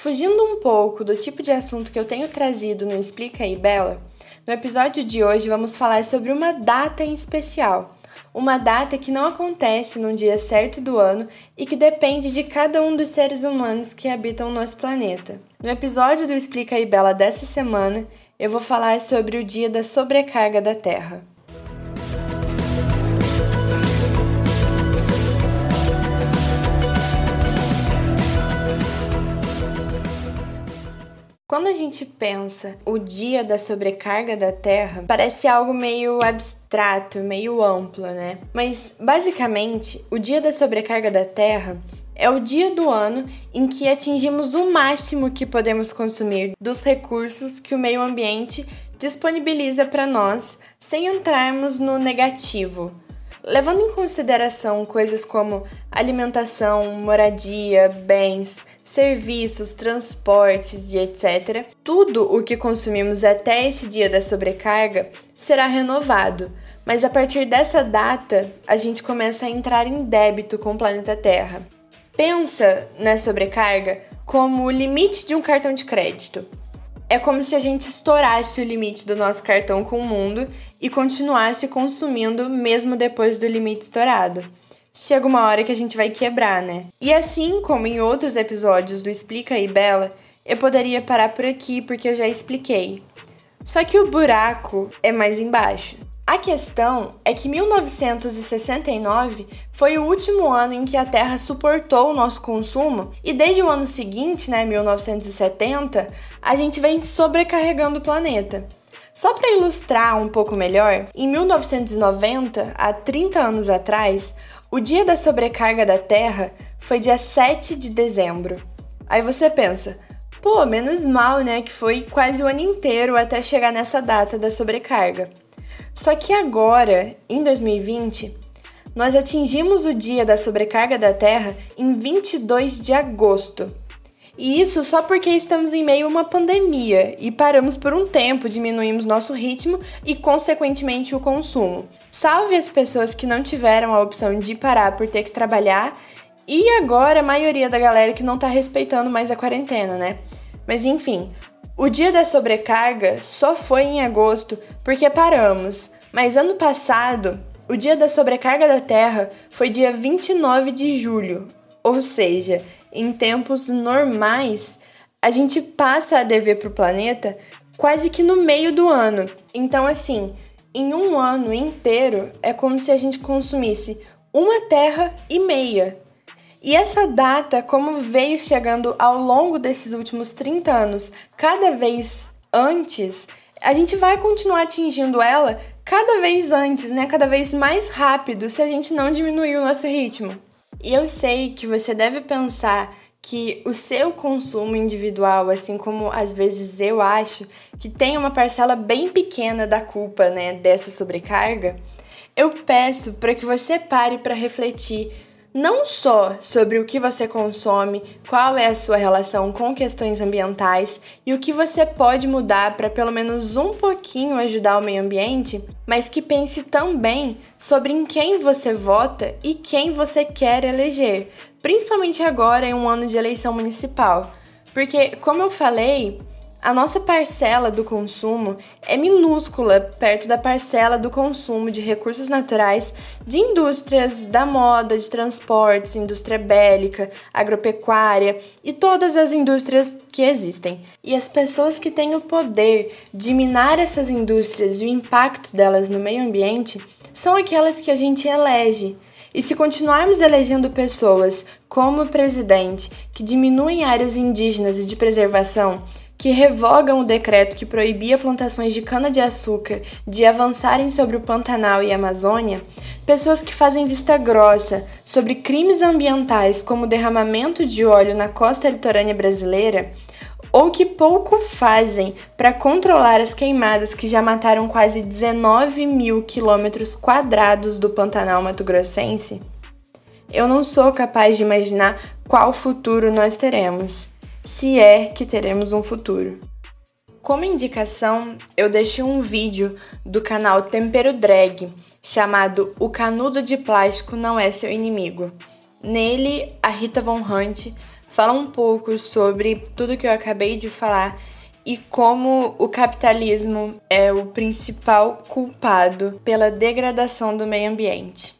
Fugindo um pouco do tipo de assunto que eu tenho trazido no Explica aí Bela, no episódio de hoje vamos falar sobre uma data em especial. Uma data que não acontece num dia certo do ano e que depende de cada um dos seres humanos que habitam o nosso planeta. No episódio do Explica aí Bela dessa semana, eu vou falar sobre o dia da sobrecarga da Terra. Quando a gente pensa o dia da sobrecarga da Terra, parece algo meio abstrato, meio amplo, né? Mas basicamente, o dia da sobrecarga da Terra é o dia do ano em que atingimos o máximo que podemos consumir dos recursos que o meio ambiente disponibiliza para nós, sem entrarmos no negativo. Levando em consideração coisas como alimentação, moradia, bens, serviços, transportes e etc., tudo o que consumimos até esse dia da sobrecarga será renovado, mas a partir dessa data a gente começa a entrar em débito com o planeta Terra. Pensa na sobrecarga como o limite de um cartão de crédito. É como se a gente estourasse o limite do nosso cartão com o mundo e continuasse consumindo mesmo depois do limite estourado chega uma hora que a gente vai quebrar, né? E assim como em outros episódios do Explica aí Bela, eu poderia parar por aqui porque eu já expliquei. Só que o buraco é mais embaixo. A questão é que 1969 foi o último ano em que a Terra suportou o nosso consumo e desde o ano seguinte, né, 1970, a gente vem sobrecarregando o planeta. Só para ilustrar um pouco melhor, em 1990, há 30 anos atrás, o dia da sobrecarga da Terra foi dia 7 de dezembro. Aí você pensa, pô, menos mal, né? Que foi quase o ano inteiro até chegar nessa data da sobrecarga. Só que agora, em 2020, nós atingimos o dia da sobrecarga da Terra em 22 de agosto. E isso só porque estamos em meio a uma pandemia e paramos por um tempo, diminuímos nosso ritmo e, consequentemente, o consumo. Salve as pessoas que não tiveram a opção de parar por ter que trabalhar e agora a maioria da galera que não tá respeitando mais a quarentena, né? Mas enfim, o dia da sobrecarga só foi em agosto porque paramos, mas ano passado o dia da sobrecarga da Terra foi dia 29 de julho, ou seja, em tempos normais, a gente passa a dever para o planeta quase que no meio do ano. Então, assim, em um ano inteiro é como se a gente consumisse uma terra e meia. E essa data, como veio chegando ao longo desses últimos 30 anos, cada vez antes, a gente vai continuar atingindo ela cada vez antes, né? Cada vez mais rápido, se a gente não diminuir o nosso ritmo. E eu sei que você deve pensar que o seu consumo individual, assim como às vezes eu acho, que tem uma parcela bem pequena da culpa, né, dessa sobrecarga, eu peço para que você pare para refletir não só sobre o que você consome, qual é a sua relação com questões ambientais e o que você pode mudar para pelo menos um pouquinho ajudar o meio ambiente, mas que pense também sobre em quem você vota e quem você quer eleger, principalmente agora em um ano de eleição municipal. Porque, como eu falei, a nossa parcela do consumo é minúscula perto da parcela do consumo de recursos naturais de indústrias da moda, de transportes, indústria bélica, agropecuária e todas as indústrias que existem. E as pessoas que têm o poder de minar essas indústrias e o impacto delas no meio ambiente são aquelas que a gente elege. E se continuarmos elegendo pessoas como presidente que diminuem áreas indígenas e de preservação, que revogam o decreto que proibia plantações de cana-de-açúcar de avançarem sobre o Pantanal e Amazônia, pessoas que fazem vista grossa sobre crimes ambientais como o derramamento de óleo na costa litorânea brasileira, ou que pouco fazem para controlar as queimadas que já mataram quase 19 mil quilômetros quadrados do Pantanal mato-grossense, eu não sou capaz de imaginar qual futuro nós teremos se é que teremos um futuro. Como indicação, eu deixei um vídeo do canal Tempero Drag chamado O Canudo de Plástico Não É Seu Inimigo. Nele, a Rita Von Hunt fala um pouco sobre tudo que eu acabei de falar e como o capitalismo é o principal culpado pela degradação do meio ambiente.